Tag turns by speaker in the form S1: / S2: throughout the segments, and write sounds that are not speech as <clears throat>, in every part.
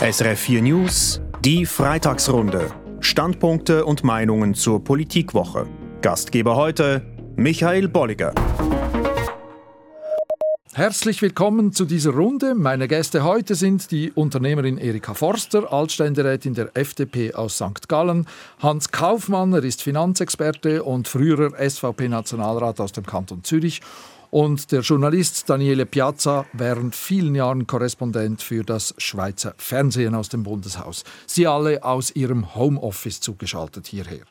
S1: SRF 4 News, die Freitagsrunde. Standpunkte und Meinungen zur Politikwoche. Gastgeber heute Michael Bolliger.
S2: Herzlich willkommen zu dieser Runde. Meine Gäste heute sind die Unternehmerin Erika Forster, Altständerätin der FDP aus St. Gallen, Hans Kaufmann, er ist Finanzexperte und früherer SVP-Nationalrat aus dem Kanton Zürich und der Journalist Daniele Piazza, während vielen Jahren Korrespondent für das Schweizer Fernsehen aus dem Bundeshaus. Sie alle aus ihrem Homeoffice zugeschaltet hierher.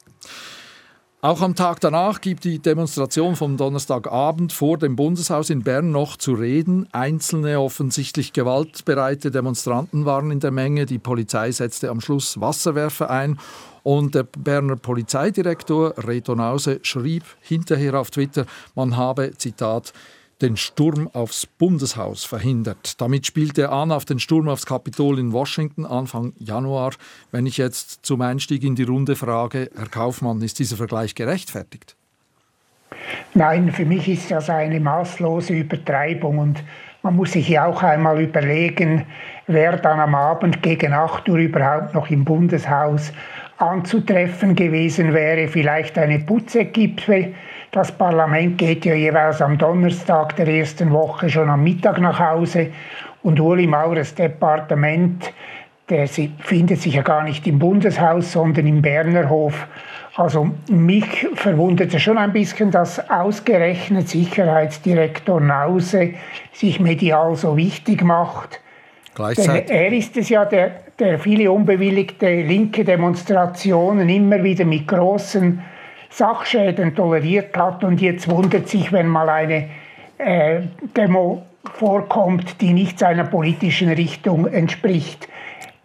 S2: Auch am Tag danach gibt die Demonstration vom Donnerstagabend vor dem Bundeshaus in Bern noch zu reden. Einzelne offensichtlich gewaltbereite Demonstranten waren in der Menge. Die Polizei setzte am Schluss Wasserwerfer ein und der Berner Polizeidirektor Reto Nause schrieb hinterher auf Twitter, man habe, Zitat, den Sturm aufs Bundeshaus verhindert. Damit spielt er an auf den Sturm aufs Kapitol in Washington Anfang Januar. Wenn ich jetzt zum Einstieg in die Runde frage, Herr Kaufmann, ist dieser Vergleich gerechtfertigt?
S3: Nein, für mich ist das eine maßlose Übertreibung und man muss sich ja auch einmal überlegen, wer dann am Abend gegen 8 Uhr überhaupt noch im Bundeshaus anzutreffen gewesen wäre. Vielleicht eine Putzekippe. Das Parlament geht ja jeweils am Donnerstag der ersten Woche schon am Mittag nach Hause. Und Uli Maurers Departement, der findet sich ja gar nicht im Bundeshaus, sondern im Bernerhof. Also mich verwundert es schon ein bisschen, dass ausgerechnet Sicherheitsdirektor Nause sich medial so wichtig macht. Denn er ist es ja, der, der viele unbewilligte linke Demonstrationen immer wieder mit großen Sachschäden toleriert hat und jetzt wundert sich, wenn mal eine äh, Demo vorkommt, die nicht seiner politischen Richtung entspricht,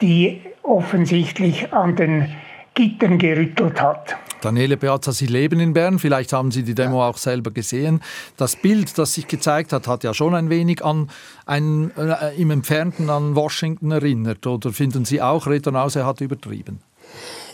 S3: die offensichtlich an den Gittern gerüttelt hat.
S2: Daniele Beata, Sie leben in Bern, vielleicht haben Sie die Demo auch selber gesehen. Das Bild, das sich gezeigt hat, hat ja schon ein wenig an ein, äh, im Entfernten an Washington erinnert. Oder finden Sie auch, Reto Nause hat übertrieben?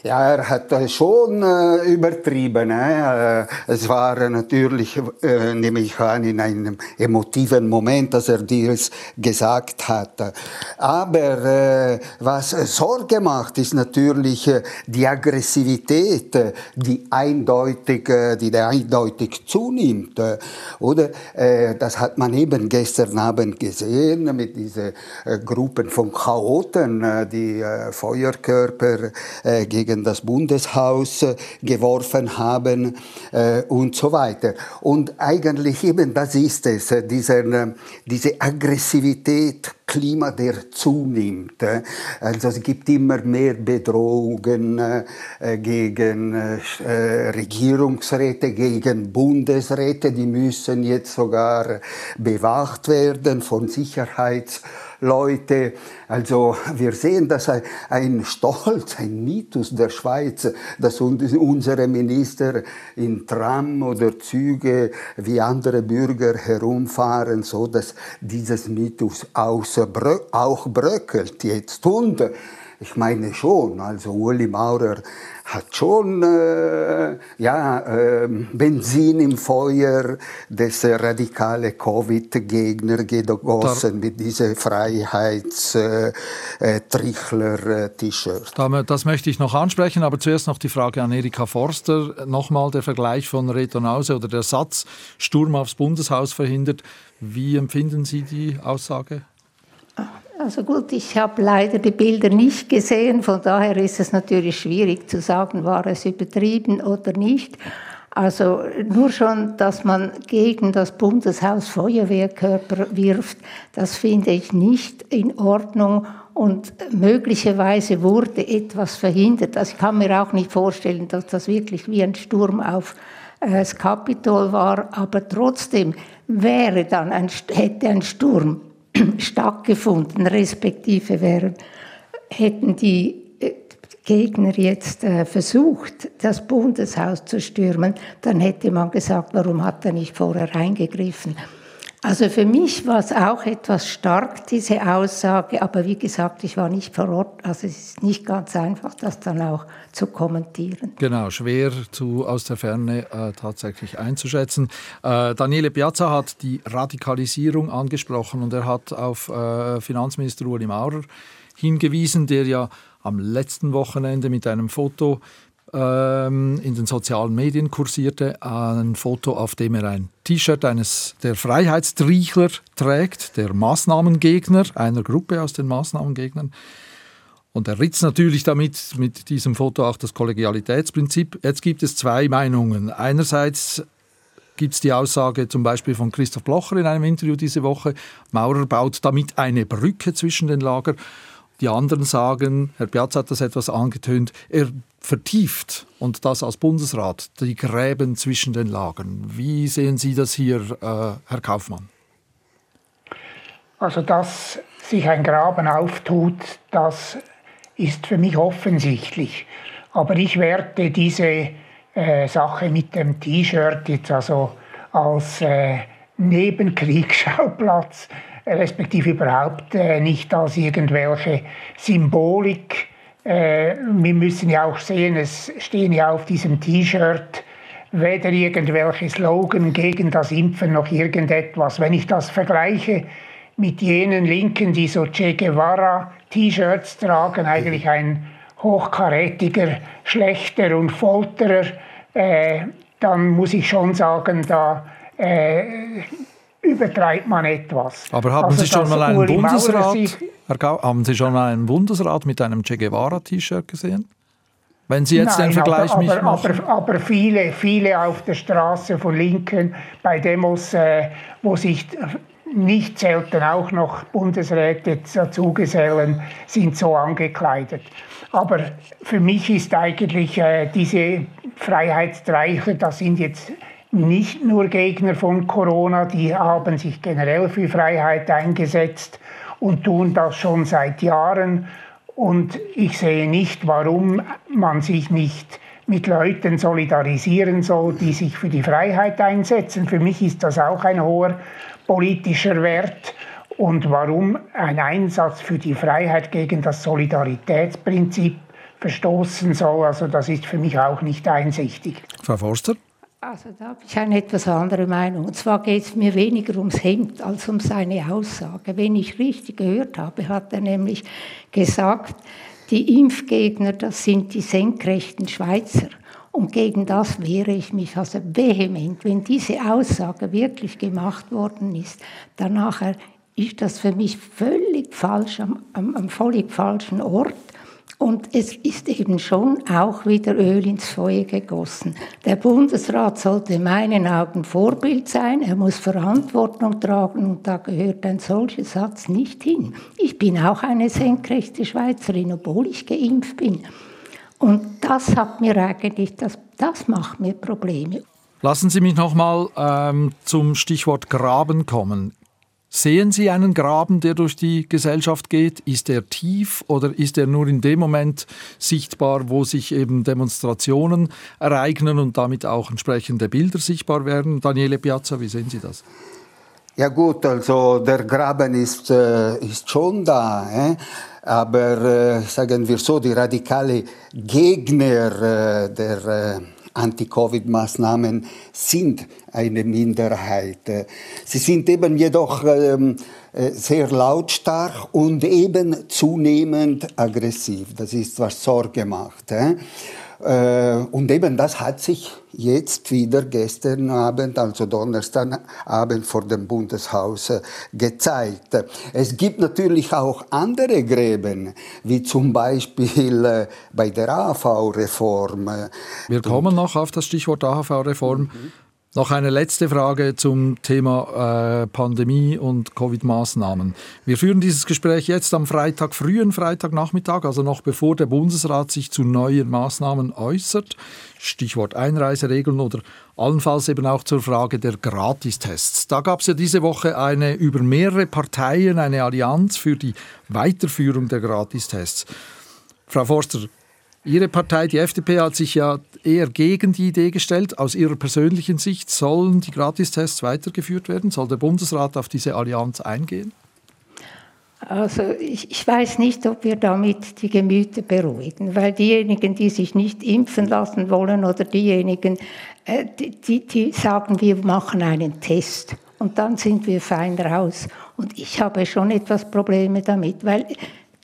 S4: Ja, er hat schon äh, übertrieben. Äh. Es war natürlich, äh, nehme ich an, in einem emotiven Moment, dass er dies gesagt hat. Aber äh, was Sorge macht, ist natürlich äh, die Aggressivität, die eindeutig, äh, die eindeutig zunimmt. Äh, oder? Äh, das hat man eben gestern Abend gesehen mit diesen äh, Gruppen von Chaoten, äh, die äh, Feuerkörper äh, gegen gegen das Bundeshaus äh, geworfen haben äh, und so weiter. Und eigentlich eben das ist es, äh, dieser, diese Aggressivität, Klima, der zunimmt. Also es gibt immer mehr Bedrohungen gegen Regierungsräte, gegen Bundesräte, die müssen jetzt sogar bewacht werden von Sicherheits Leute. Also wir sehen, dass ein Stolz, ein Mythos der Schweiz, dass unsere Minister in Tram oder Züge wie andere Bürger herumfahren, so dass dieses Mythos auch bröckelt jetzt. Und ich meine schon, also Uli Maurer hat schon äh, ja, äh, Benzin im Feuer des äh, radikale Covid-Gegner gegossen mit diese Freiheits-Trichler-T-Shirt.
S2: Äh, das möchte ich noch ansprechen, aber zuerst noch die Frage an Erika Forster. Nochmal der Vergleich von Reto Nause oder der Satz, Sturm aufs Bundeshaus verhindert. Wie empfinden Sie die Aussage?
S5: Also gut, ich habe leider die Bilder nicht gesehen, von daher ist es natürlich schwierig zu sagen, war es übertrieben oder nicht. Also nur schon, dass man gegen das Bundeshaus Feuerwehrkörper wirft, das finde ich nicht in Ordnung und möglicherweise wurde etwas verhindert. Also ich kann mir auch nicht vorstellen, dass das wirklich wie ein Sturm auf äh, das Kapitol war, aber trotzdem wäre dann ein, hätte ein Sturm <clears throat> stattgefunden, respektive wären, hätten die äh, Gegner jetzt äh, versucht, das Bundeshaus zu stürmen, dann hätte man gesagt, warum hat er nicht vorher eingegriffen. Also für mich war es auch etwas stark, diese Aussage, aber wie gesagt, ich war nicht vor Ort, also es ist nicht ganz einfach, das dann auch zu kommentieren.
S2: Genau, schwer zu, aus der Ferne äh, tatsächlich einzuschätzen. Äh, Daniele Piazza hat die Radikalisierung angesprochen und er hat auf äh, Finanzminister Ueli Maurer hingewiesen, der ja am letzten Wochenende mit einem Foto ähm, in den sozialen Medien kursierte ein Foto, auf dem er ein T-Shirt eines der Freiheitstriechler trägt, der Maßnahmengegner, einer Gruppe aus den Maßnahmengegnern. Und er ritzt natürlich damit mit diesem Foto auch das Kollegialitätsprinzip. Jetzt gibt es zwei Meinungen. Einerseits gibt es die Aussage zum Beispiel von Christoph Blocher in einem Interview diese Woche, Maurer baut damit eine Brücke zwischen den Lagern. Die anderen sagen, Herr Piazza hat das etwas angetönt, er vertieft und das als Bundesrat, die Gräben zwischen den Lagern. Wie sehen Sie das hier, äh, Herr Kaufmann?
S3: Also, dass sich ein Graben auftut, das ist für mich offensichtlich. Aber ich werte diese äh, Sache mit dem T-Shirt jetzt also als äh, Nebenkriegsschauplatz respektive überhaupt äh, nicht als irgendwelche Symbolik. Äh, wir müssen ja auch sehen, es stehen ja auf diesem T-Shirt weder irgendwelche Slogan gegen das Impfen noch irgendetwas. Wenn ich das vergleiche mit jenen Linken, die so Che Guevara T-Shirts tragen, eigentlich ein hochkarätiger Schlechter und Folterer, äh, dann muss ich schon sagen, da äh, übertreibt man etwas.
S2: Aber haben also, Sie schon mal einen Bundesrat, haben Sie schon mal einen Bundesrat mit einem Che Guevara-T-Shirt gesehen? Wenn Sie jetzt Nein, den Vergleich
S3: aber, machen. Aber, aber, viele, viele auf der Straße von Linken bei Demos, äh, wo sich nicht selten auch noch Bundesräte dazugesellen, sind so angekleidet. Aber für mich ist eigentlich äh, diese Freiheitsstreicher, das sind jetzt nicht nur Gegner von Corona, die haben sich generell für Freiheit eingesetzt und tun das schon seit Jahren. Und ich sehe nicht, warum man sich nicht mit Leuten solidarisieren soll, die sich für die Freiheit einsetzen. Für mich ist das auch ein hoher politischer Wert. Und warum ein Einsatz für die Freiheit gegen das Solidaritätsprinzip verstoßen soll, also das ist für mich auch nicht einsichtig.
S2: Frau Forster?
S5: Also da habe ich eine etwas andere Meinung. Und zwar geht es mir weniger ums Hemd als um seine Aussage. Wenn ich richtig gehört habe, hat er nämlich gesagt, die Impfgegner, das sind die senkrechten Schweizer. Und gegen das wehre ich mich also vehement. Wenn diese Aussage wirklich gemacht worden ist, dann ist das für mich völlig falsch, am, am, am völlig falschen Ort. Und es ist eben schon auch wieder Öl ins Feuer gegossen. Der Bundesrat sollte in meinen Augen Vorbild sein. Er muss Verantwortung tragen und da gehört ein solcher Satz nicht hin. Ich bin auch eine senkrechte Schweizerin, obwohl ich geimpft bin. Und das hat mir eigentlich, das, das macht mir Probleme.
S2: Lassen Sie mich noch mal ähm, zum Stichwort Graben kommen. Sehen Sie einen Graben, der durch die Gesellschaft geht? Ist er tief oder ist er nur in dem Moment sichtbar, wo sich eben Demonstrationen ereignen und damit auch entsprechende Bilder sichtbar werden? Daniele Piazza, wie sehen Sie das?
S4: Ja gut, also der Graben ist, äh, ist schon da, äh? aber äh, sagen wir so, die radikale Gegner äh, der äh, Anti-Covid-Maßnahmen sind eine Minderheit. Sie sind eben jedoch ähm, äh, sehr lautstark und eben zunehmend aggressiv. Das ist, was Sorge macht. Äh, und eben das hat sich jetzt wieder gestern Abend, also Donnerstagabend vor dem Bundeshaus gezeigt. Es gibt natürlich auch andere Gräben, wie zum Beispiel äh, bei der AHV-Reform.
S2: Wir kommen noch auf das Stichwort AHV-Reform. Mhm. Noch eine letzte Frage zum Thema äh, Pandemie und Covid-Maßnahmen. Wir führen dieses Gespräch jetzt am Freitag, frühen Freitagnachmittag, also noch bevor der Bundesrat sich zu neuen Maßnahmen äußert. Stichwort Einreiseregeln oder allenfalls eben auch zur Frage der Gratistests. Da gab es ja diese Woche eine über mehrere Parteien eine Allianz für die Weiterführung der Gratistests. Frau Forster, Ihre Partei, die FDP, hat sich ja eher gegen die Idee gestellt. Aus Ihrer persönlichen Sicht sollen die Gratistests weitergeführt werden? Soll der Bundesrat auf diese Allianz eingehen?
S5: Also ich, ich, weiß nicht, ob wir damit die Gemüter beruhigen, weil diejenigen, die sich nicht impfen lassen wollen oder diejenigen, äh, die, die sagen, wir machen einen Test und dann sind wir fein raus. Und ich habe schon etwas Probleme damit, weil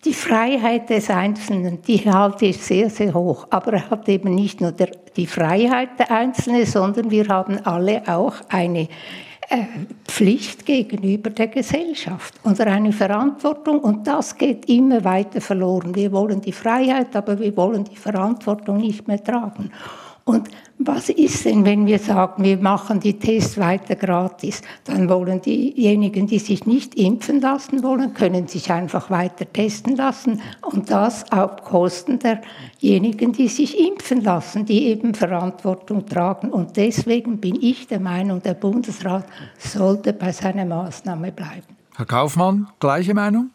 S5: die Freiheit des Einzelnen, die halte ich sehr, sehr hoch. Aber er hat eben nicht nur der, die Freiheit der Einzelnen, sondern wir haben alle auch eine äh, Pflicht gegenüber der Gesellschaft oder eine Verantwortung und das geht immer weiter verloren. Wir wollen die Freiheit, aber wir wollen die Verantwortung nicht mehr tragen. Und was ist denn, wenn wir sagen, wir machen die Tests weiter gratis? Dann wollen diejenigen, die sich nicht impfen lassen wollen, können sich einfach weiter testen lassen und das auf Kosten derjenigen, die sich impfen lassen, die eben Verantwortung tragen. Und deswegen bin ich der Meinung, der Bundesrat sollte bei seiner Maßnahme bleiben.
S2: Herr Kaufmann, gleiche Meinung?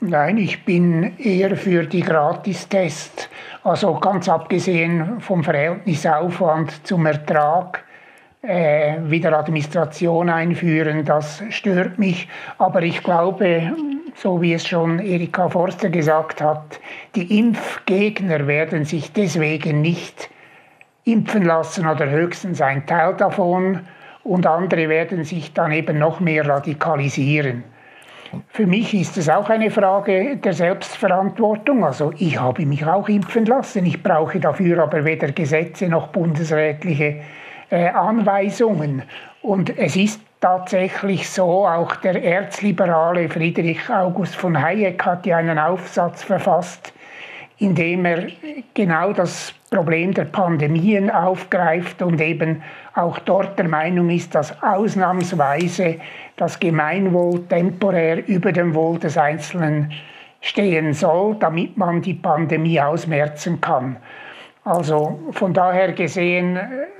S3: Nein, ich bin eher für die Gratistests. Also ganz abgesehen vom Verhältnisaufwand zum Ertrag, äh, wieder Administration einführen, das stört mich. Aber ich glaube, so wie es schon Erika Forster gesagt hat, die Impfgegner werden sich deswegen nicht impfen lassen oder höchstens ein Teil davon und andere werden sich dann eben noch mehr radikalisieren. Für mich ist es auch eine Frage der Selbstverantwortung. Also ich habe mich auch impfen lassen. Ich brauche dafür aber weder Gesetze noch bundesrätliche äh, Anweisungen. Und es ist tatsächlich so, auch der Erzliberale Friedrich August von Hayek hat ja einen Aufsatz verfasst, in dem er genau das Problem der Pandemien aufgreift und eben auch dort der Meinung ist, dass ausnahmsweise das Gemeinwohl temporär über dem Wohl des Einzelnen stehen soll, damit man die Pandemie ausmerzen kann. Also von daher gesehen,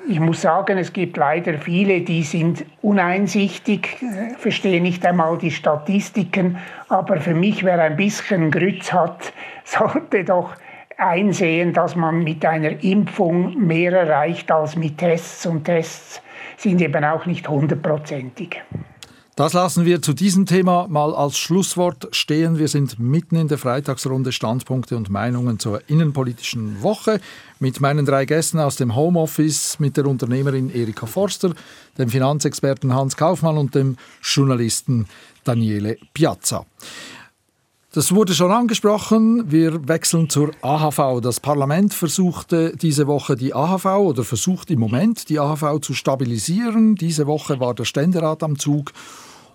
S3: ich muss sagen, es gibt leider viele, die sind uneinsichtig, verstehen nicht einmal die Statistiken, aber für mich, wer ein bisschen Grütz hat, sollte doch einsehen, dass man mit einer Impfung mehr erreicht als mit Tests und Tests sind eben auch nicht hundertprozentig.
S2: Das lassen wir zu diesem Thema mal als Schlusswort stehen. Wir sind mitten in der Freitagsrunde Standpunkte und Meinungen zur innenpolitischen Woche mit meinen drei Gästen aus dem Homeoffice, mit der Unternehmerin Erika Forster, dem Finanzexperten Hans Kaufmann und dem Journalisten Daniele Piazza. Das wurde schon angesprochen. Wir wechseln zur AHV. Das Parlament versuchte diese Woche die AHV oder versucht im Moment die AHV zu stabilisieren. Diese Woche war der Ständerat am Zug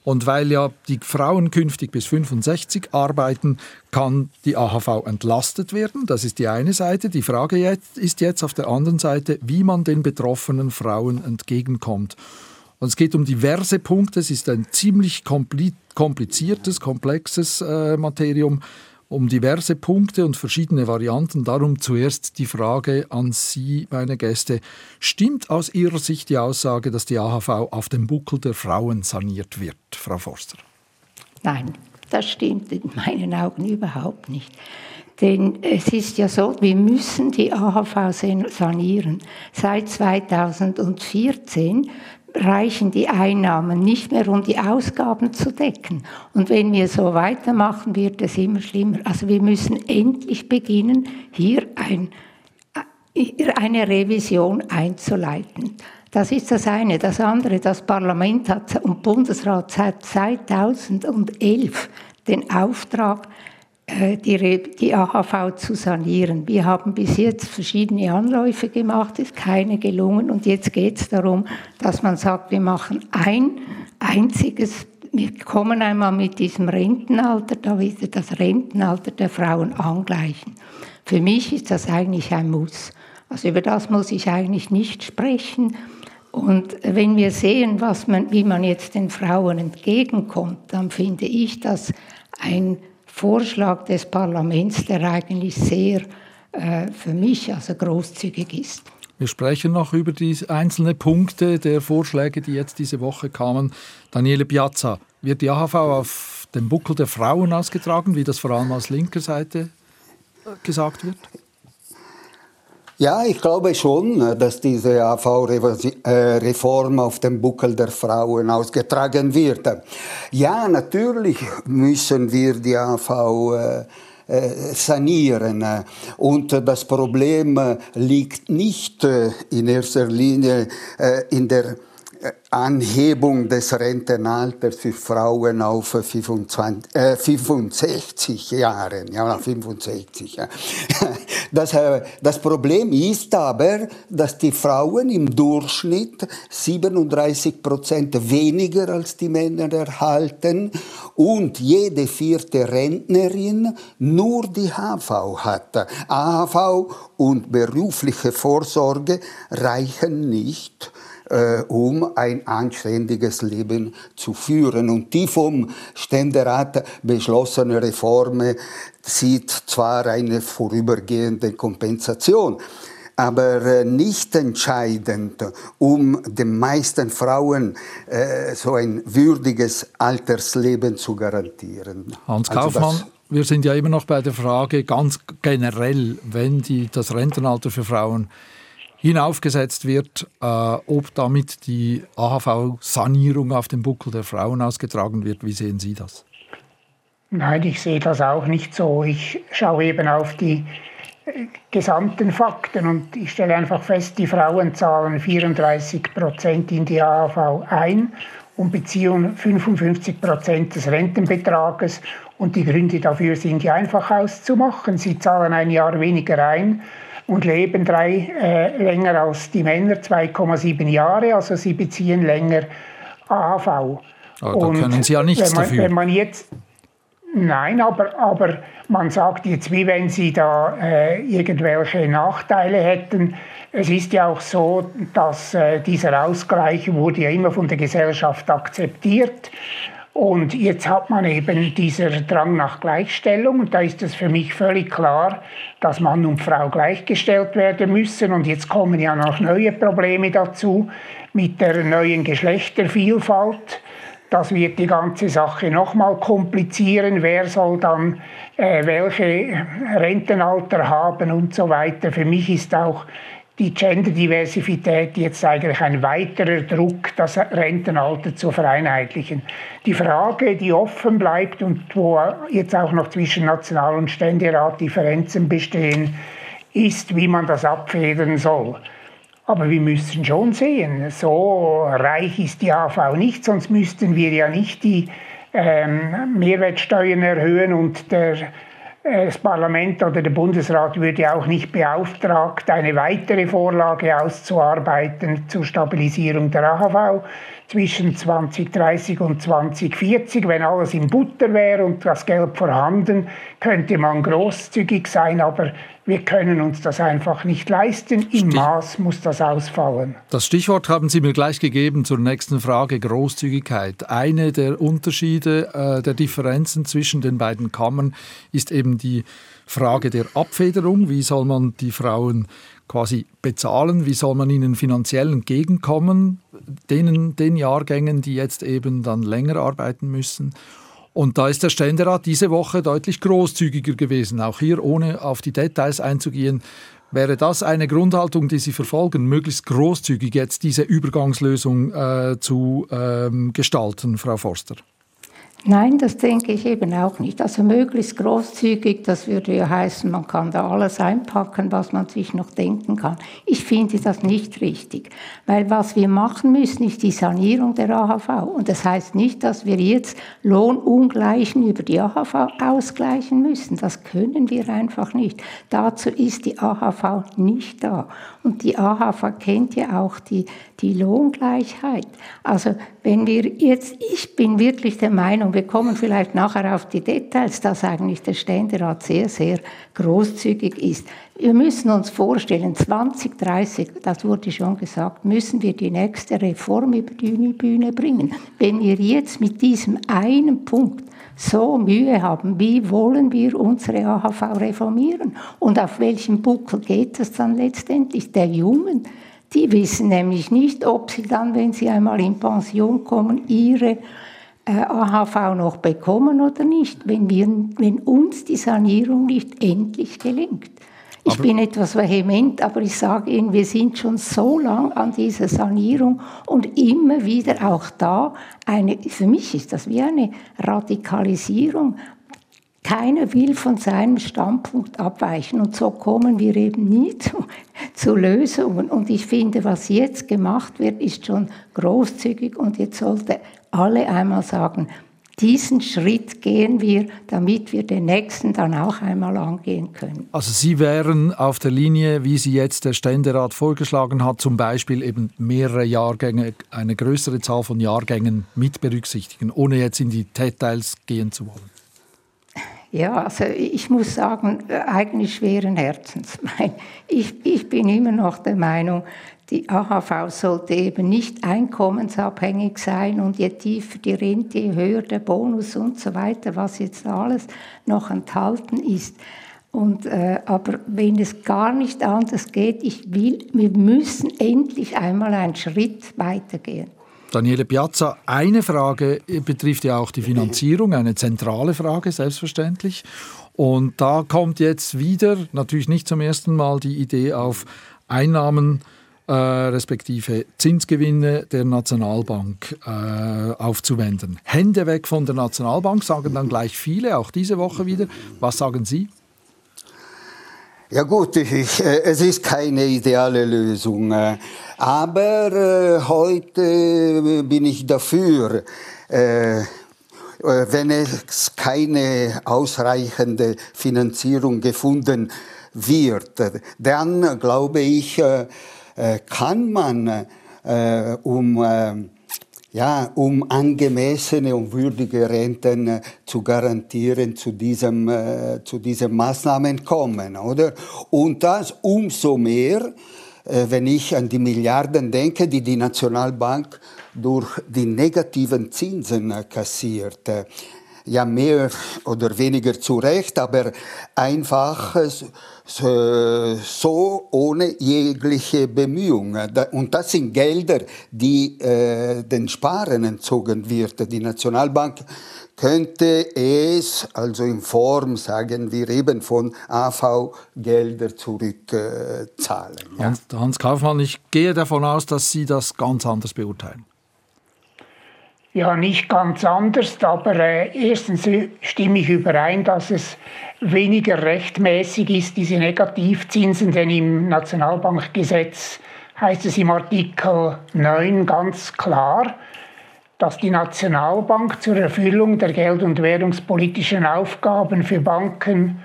S2: und weil ja die Frauen künftig bis 65 arbeiten, kann die AHV entlastet werden. Das ist die eine Seite. Die Frage jetzt, ist jetzt auf der anderen Seite, wie man den betroffenen Frauen entgegenkommt. Und es geht um diverse Punkte. Es ist ein ziemlich kompliziertes, komplexes äh, Materium um diverse Punkte und verschiedene Varianten. Darum zuerst die Frage an Sie, meine Gäste. Stimmt aus Ihrer Sicht die Aussage, dass die AHV auf dem Buckel der Frauen saniert wird, Frau Forster?
S5: Nein, das stimmt in meinen Augen überhaupt nicht. Denn es ist ja so, wir müssen die AHV sanieren. Seit 2014 reichen die Einnahmen nicht mehr, um die Ausgaben zu decken. Und wenn wir so weitermachen, wird es immer schlimmer. Also wir müssen endlich beginnen, hier ein, eine Revision einzuleiten. Das ist das eine. Das andere, das Parlament hat und Bundesrat hat 2011 den Auftrag, die, die AHV zu sanieren. Wir haben bis jetzt verschiedene Anläufe gemacht, ist keine gelungen und jetzt geht es darum, dass man sagt, wir machen ein einziges, wir kommen einmal mit diesem Rentenalter, da wir das Rentenalter der Frauen angleichen. Für mich ist das eigentlich ein Muss. Also über das muss ich eigentlich nicht sprechen. Und wenn wir sehen, was man, wie man jetzt den Frauen entgegenkommt, dann finde ich das ein Vorschlag des Parlaments, der eigentlich sehr äh, für mich also großzügig ist.
S2: Wir sprechen noch über die einzelnen Punkte der Vorschläge, die jetzt diese Woche kamen. Daniele Piazza, wird die AHV auf dem Buckel der Frauen ausgetragen, wie das vor allem aus linker Seite äh, gesagt wird?
S4: Ja, ich glaube schon, dass diese AV-Reform auf dem Buckel der Frauen ausgetragen wird. Ja, natürlich müssen wir die AV äh, äh, sanieren. Und das Problem liegt nicht äh, in erster Linie in der Anhebung des Rentenalters für Frauen auf 25, äh, 65 Jahre. Ja, 65. Ja. Das, äh, das Problem ist aber, dass die Frauen im Durchschnitt 37 Prozent weniger als die Männer erhalten und jede vierte Rentnerin nur die HV hat. AHV und berufliche Vorsorge reichen nicht äh, um ein anständiges Leben zu führen. Und die vom Ständerat beschlossene Reform sieht zwar eine vorübergehende Kompensation, aber äh, nicht entscheidend, um den meisten Frauen äh, so ein würdiges Altersleben zu garantieren.
S2: Hans also Kaufmann, also wir sind ja immer noch bei der Frage ganz generell, wenn die, das Rentenalter für Frauen hinaufgesetzt wird, äh, ob damit die AHV-Sanierung auf dem Buckel der Frauen ausgetragen wird. Wie sehen Sie das?
S3: Nein, ich sehe das auch nicht so. Ich schaue eben auf die äh, gesamten Fakten und ich stelle einfach fest, die Frauen zahlen 34 Prozent in die AHV ein und beziehen 55 Prozent des Rentenbetrages. Und die Gründe dafür sind ja einfach auszumachen. Sie zahlen ein Jahr weniger ein und leben drei äh, länger als die Männer, 2,7 Jahre, also sie beziehen länger AHV. Aber
S2: ah, da können Sie ja nichts
S3: wenn man,
S2: dafür.
S3: Wenn man jetzt, nein, aber, aber man sagt jetzt, wie wenn Sie da äh, irgendwelche Nachteile hätten. Es ist ja auch so, dass äh, dieser Ausgleich wurde ja immer von der Gesellschaft akzeptiert. Und jetzt hat man eben dieser Drang nach Gleichstellung und da ist es für mich völlig klar, dass Mann und Frau gleichgestellt werden müssen. Und jetzt kommen ja noch neue Probleme dazu mit der neuen Geschlechtervielfalt. Das wird die ganze Sache nochmal komplizieren. Wer soll dann äh, welche Rentenalter haben und so weiter. Für mich ist auch die Genderdiversität jetzt eigentlich ein weiterer Druck, das Rentenalter zu vereinheitlichen. Die Frage, die offen bleibt und wo jetzt auch noch zwischen National- und Ständerat Differenzen bestehen, ist, wie man das abfedern soll. Aber wir müssen schon sehen, so reich ist die AV nicht, sonst müssten wir ja nicht die ähm, Mehrwertsteuern erhöhen und der das Parlament oder der Bundesrat würde auch nicht beauftragt, eine weitere Vorlage auszuarbeiten zur Stabilisierung der AHV zwischen 2030 und 2040. Wenn alles in Butter wäre und das Geld vorhanden, könnte man großzügig sein, aber wir können uns das einfach nicht leisten. Im Maß muss das ausfallen.
S2: Das Stichwort haben Sie mir gleich gegeben zur nächsten Frage, Großzügigkeit. Eine der Unterschiede, äh, der Differenzen zwischen den beiden Kammern ist eben die Frage der Abfederung. Wie soll man die Frauen quasi bezahlen? Wie soll man ihnen finanziell entgegenkommen? Denen, den Jahrgängen, die jetzt eben dann länger arbeiten müssen. Und da ist der Ständerat diese Woche deutlich großzügiger gewesen. Auch hier, ohne auf die Details einzugehen, wäre das eine Grundhaltung, die Sie verfolgen, möglichst großzügig jetzt diese Übergangslösung äh, zu ähm, gestalten, Frau Forster?
S5: Nein, das denke ich eben auch nicht. Also möglichst großzügig, das würde ja heißen, man kann da alles einpacken, was man sich noch denken kann. Ich finde das nicht richtig, weil was wir machen müssen, ist die Sanierung der AHV. Und das heißt nicht, dass wir jetzt Lohnungleichen über die AHV ausgleichen müssen. Das können wir einfach nicht. Dazu ist die AHV nicht da. Und die AHV kennt ja auch die, die Lohngleichheit. Also wenn wir jetzt, ich bin wirklich der Meinung, wir kommen vielleicht nachher auf die Details, dass eigentlich der Ständerat sehr, sehr großzügig ist. Wir müssen uns vorstellen, 2030, das wurde schon gesagt, müssen wir die nächste Reform über die Bühne bringen. Wenn wir jetzt mit diesem einen Punkt so Mühe haben, wie wollen wir unsere AHV reformieren? Und auf welchem Buckel geht es dann letztendlich? Der Jungen, die wissen nämlich nicht, ob sie dann, wenn sie einmal in Pension kommen, ihre äh, AHV noch bekommen oder nicht, wenn, wir, wenn uns die Sanierung nicht endlich gelingt. Ich aber bin etwas vehement, aber ich sage Ihnen, wir sind schon so lang an dieser Sanierung und immer wieder auch da eine, für mich ist das wie eine Radikalisierung. Keiner will von seinem Standpunkt abweichen und so kommen wir eben nie <laughs> zu, zu Lösungen. Und ich finde, was jetzt gemacht wird, ist schon großzügig und jetzt sollte alle einmal sagen, diesen Schritt gehen wir, damit wir den nächsten dann auch einmal angehen können.
S2: Also Sie wären auf der Linie, wie sie jetzt der Ständerat vorgeschlagen hat, zum Beispiel eben mehrere Jahrgänge, eine größere Zahl von Jahrgängen mit berücksichtigen, ohne jetzt in die Details gehen zu wollen.
S5: Ja, also ich muss sagen, eigentlich schweren Herzens. <laughs> Ich, ich bin immer noch der Meinung, die AHV sollte eben nicht einkommensabhängig sein und je tiefer die Rente, je höher der Bonus und so weiter, was jetzt alles noch enthalten ist. Und, äh, aber wenn es gar nicht anders geht, ich will, wir müssen endlich einmal einen Schritt weitergehen.
S2: Daniele Piazza, eine Frage betrifft ja auch die Finanzierung, eine zentrale Frage, selbstverständlich. Und da kommt jetzt wieder, natürlich nicht zum ersten Mal, die Idee auf, Einnahmen äh, respektive Zinsgewinne der Nationalbank äh, aufzuwenden. Hände weg von der Nationalbank, sagen dann gleich viele, auch diese Woche wieder. Was sagen Sie?
S4: Ja gut, ich, <laughs> äh, es ist keine ideale Lösung, äh, aber äh, heute bin ich dafür, äh, äh, wenn es keine ausreichende Finanzierung gefunden wird, dann glaube ich, äh, äh, kann man, äh, um, äh, ja, um angemessene und würdige Renten zu garantieren, zu diesem, zu diesen Maßnahmen kommen, oder? Und das umso mehr, wenn ich an die Milliarden denke, die die Nationalbank durch die negativen Zinsen kassiert ja mehr oder weniger zu Recht, aber einfach so ohne jegliche Bemühungen. Und das sind Gelder, die äh, den Sparen entzogen wird. Die Nationalbank könnte es also in Form, sagen wir eben, von AV-Gelder zurückzahlen.
S2: Ja. Hans Kaufmann, ich gehe davon aus, dass Sie das ganz anders beurteilen.
S3: Ja, nicht ganz anders, aber äh, erstens stimme ich überein, dass es weniger rechtmäßig ist, diese Negativzinsen, denn im Nationalbankgesetz heißt es im Artikel 9 ganz klar, dass die Nationalbank zur Erfüllung der geld- und währungspolitischen Aufgaben für Banken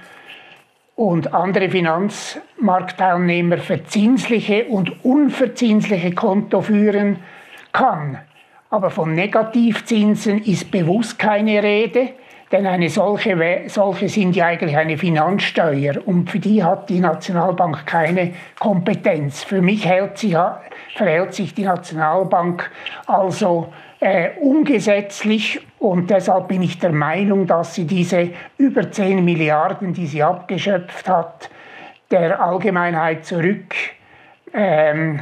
S3: und andere Finanzmarktteilnehmer verzinsliche und unverzinsliche Konto führen kann. Aber von Negativzinsen ist bewusst keine Rede, denn eine solche, solche sind ja eigentlich eine Finanzsteuer und für die hat die Nationalbank keine Kompetenz. Für mich hält sich, verhält sich die Nationalbank also äh, ungesetzlich und deshalb bin ich der Meinung, dass sie diese über 10 Milliarden, die sie abgeschöpft hat, der Allgemeinheit zurück ähm,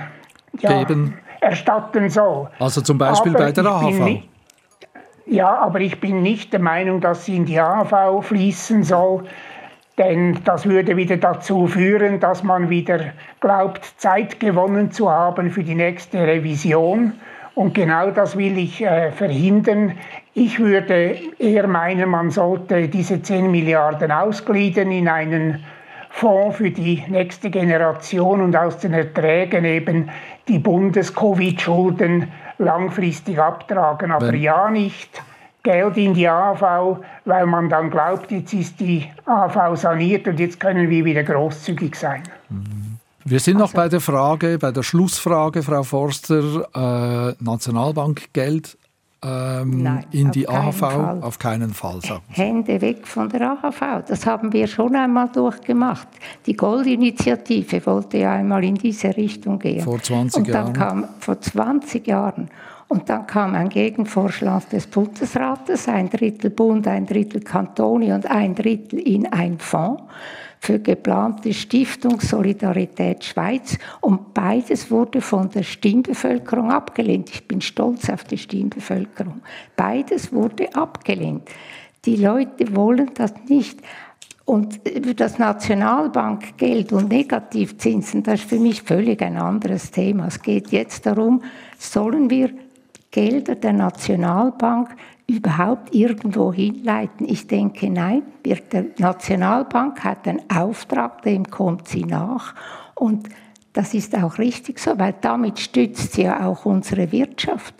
S3: ja, geben erstatten soll.
S2: Also zum Beispiel aber bei der AHV?
S3: ja, aber ich bin nicht der Meinung, dass sie in die AHV fließen soll, denn das würde wieder dazu führen, dass man wieder glaubt, Zeit gewonnen zu haben für die nächste Revision. Und genau das will ich äh, verhindern. Ich würde eher meinen, man sollte diese 10 Milliarden ausgliedern in einen Fonds für die nächste Generation und aus den Erträgen eben die Bundes-Covid-Schulden langfristig abtragen. Aber Wenn ja nicht Geld in die AV, weil man dann glaubt, jetzt ist die AV saniert und jetzt können wir wieder großzügig sein.
S2: Wir sind noch also, bei der Frage, bei der Schlussfrage, Frau Forster, äh, Nationalbankgeld ähm, Nein, in die AHV? Fall. Auf keinen Fall.
S5: Sagen Hände weg von der AHV. Das haben wir schon einmal durchgemacht. Die Goldinitiative wollte ja einmal in diese Richtung gehen.
S2: Vor 20
S5: Und dann
S2: Jahren.
S5: Kam, vor 20 Jahren. Und dann kam ein Gegenvorschlag des Bundesrates, ein Drittel Bund, ein Drittel Kantone und ein Drittel in ein Fonds für geplante Stiftung Solidarität Schweiz und beides wurde von der Stimmbevölkerung abgelehnt. Ich bin stolz auf die Stimmbevölkerung. Beides wurde abgelehnt. Die Leute wollen das nicht. Und über das Nationalbankgeld und Negativzinsen, das ist für mich völlig ein anderes Thema. Es geht jetzt darum, sollen wir Gelder der Nationalbank überhaupt irgendwo hinleiten? Ich denke, nein. Die Nationalbank hat einen Auftrag, dem kommt sie nach. Und das ist auch richtig so, weil damit stützt sie ja auch unsere Wirtschaft.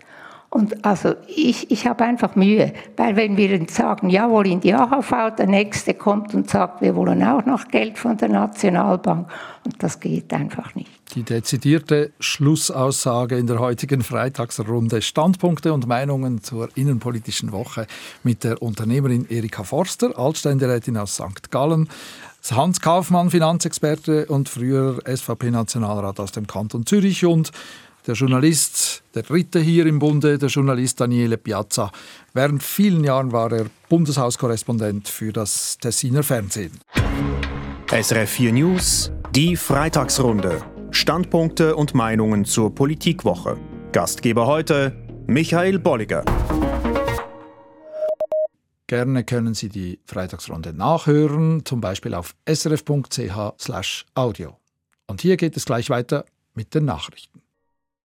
S5: Und also ich, ich habe einfach Mühe, weil wenn wir sagen, jawohl, in die AHV, der Nächste kommt und sagt, wir wollen auch noch Geld von der Nationalbank und das geht einfach nicht.
S2: Die dezidierte Schlussaussage in der heutigen Freitagsrunde Standpunkte und Meinungen zur innenpolitischen Woche mit der Unternehmerin Erika Forster, Altständerätin aus St. Gallen, Hans Kaufmann, Finanzexperte und früher SVP-Nationalrat aus dem Kanton Zürich und der Journalist, der dritte hier im Bunde, der Journalist Daniele Piazza. Während vielen Jahren war er Bundeshauskorrespondent für das Tessiner Fernsehen.
S1: SRF 4 News, die Freitagsrunde. Standpunkte und Meinungen zur Politikwoche. Gastgeber heute Michael Bolliger.
S2: Gerne können Sie die Freitagsrunde nachhören, zum Beispiel auf srf.ch/audio. Und hier geht es gleich weiter mit den Nachrichten.